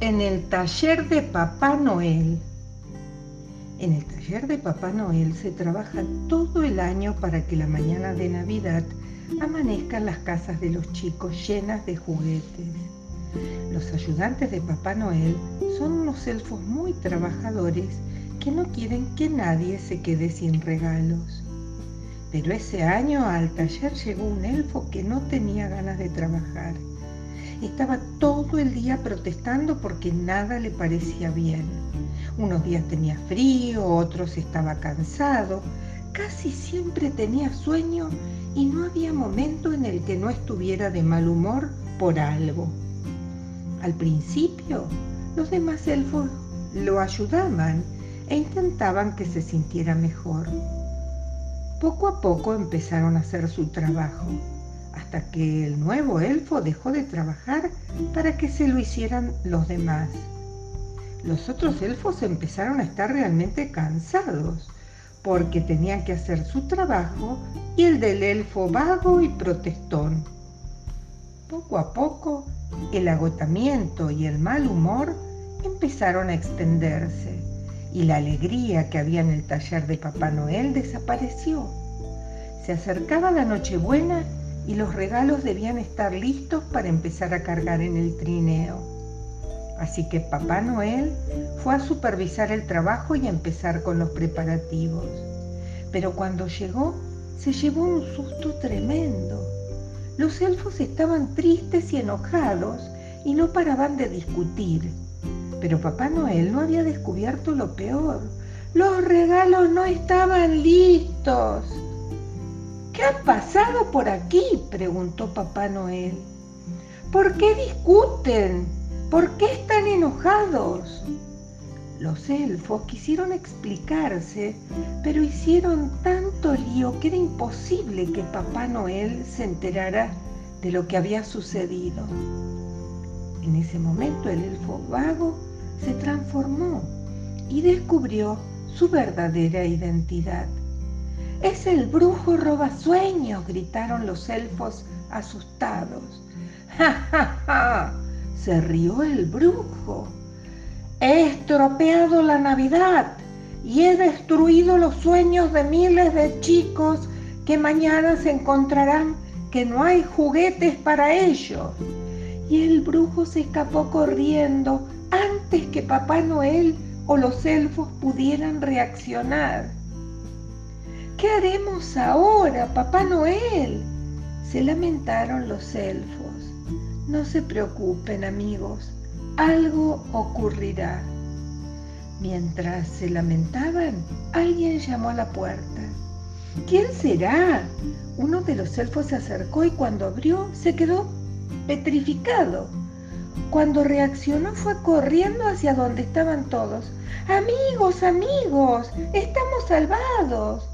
en el taller de Papá Noel. En el taller de Papá Noel se trabaja todo el año para que la mañana de Navidad amanezcan las casas de los chicos llenas de juguetes. Los ayudantes de Papá Noel son unos elfos muy trabajadores que no quieren que nadie se quede sin regalos. Pero ese año al taller llegó un elfo que no tenía ganas de trabajar. Estaba todo el día protestando porque nada le parecía bien. Unos días tenía frío, otros estaba cansado, casi siempre tenía sueño y no había momento en el que no estuviera de mal humor por algo. Al principio, los demás elfos lo ayudaban e intentaban que se sintiera mejor. Poco a poco empezaron a hacer su trabajo, hasta que el nuevo elfo dejó de trabajar para que se lo hicieran los demás. Los otros elfos empezaron a estar realmente cansados, porque tenían que hacer su trabajo y el del elfo vago y protestón. Poco a poco, el agotamiento y el mal humor empezaron a extenderse y la alegría que había en el taller de Papá Noel desapareció. Se acercaba la Nochebuena y los regalos debían estar listos para empezar a cargar en el trineo. Así que Papá Noel fue a supervisar el trabajo y a empezar con los preparativos. Pero cuando llegó, se llevó un susto tremendo. Los elfos estaban tristes y enojados y no paraban de discutir. Pero Papá Noel no había descubierto lo peor. Los regalos no estaban listos. ¿Qué ha pasado por aquí? preguntó Papá Noel. ¿Por qué discuten? ¿Por qué están enojados? Los elfos quisieron explicarse, pero hicieron tanto lío que era imposible que Papá Noel se enterara de lo que había sucedido. En ese momento el elfo vago se transformó y descubrió su verdadera identidad. Es el brujo robasueños, gritaron los elfos asustados. ¡Ja, ja, ja! Se rió el brujo. He estropeado la Navidad y he destruido los sueños de miles de chicos que mañana se encontrarán que no hay juguetes para ellos. Y el brujo se escapó corriendo antes que Papá Noel o los elfos pudieran reaccionar. ¿Qué haremos ahora, Papá Noel? Se lamentaron los elfos. No se preocupen, amigos, algo ocurrirá. Mientras se lamentaban, alguien llamó a la puerta. ¿Quién será? Uno de los elfos se acercó y cuando abrió se quedó petrificado. Cuando reaccionó fue corriendo hacia donde estaban todos. Amigos, amigos, estamos salvados.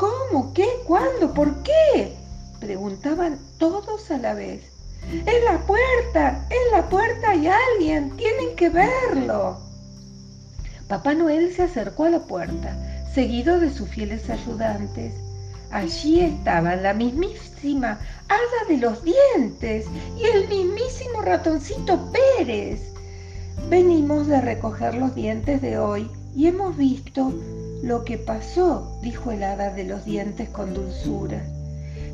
¿Cómo? ¿Qué? ¿Cuándo? ¿Por qué? Preguntaban todos a la vez. En la puerta, en la puerta hay alguien, tienen que verlo. Papá Noel se acercó a la puerta, seguido de sus fieles ayudantes. Allí estaba la mismísima hada de los dientes y el mismísimo ratoncito Pérez. Venimos de recoger los dientes de hoy y hemos visto lo que pasó, dijo el hada de los dientes con dulzura.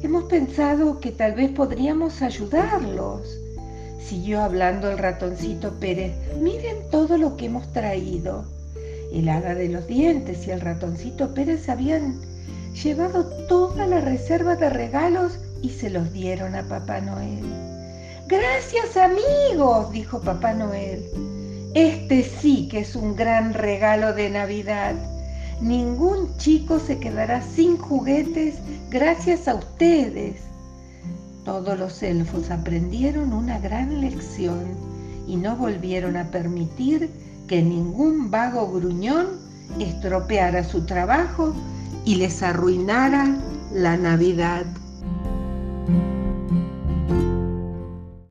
Hemos pensado que tal vez podríamos ayudarlos. Siguió hablando el ratoncito Pérez. Miren todo lo que hemos traído. El hada de los dientes y el ratoncito Pérez habían llevado toda la reserva de regalos y se los dieron a Papá Noel. Gracias amigos, dijo Papá Noel. Este sí que es un gran regalo de Navidad. Ningún chico se quedará sin juguetes gracias a ustedes. Todos los elfos aprendieron una gran lección y no volvieron a permitir que ningún vago gruñón estropeara su trabajo y les arruinara la Navidad.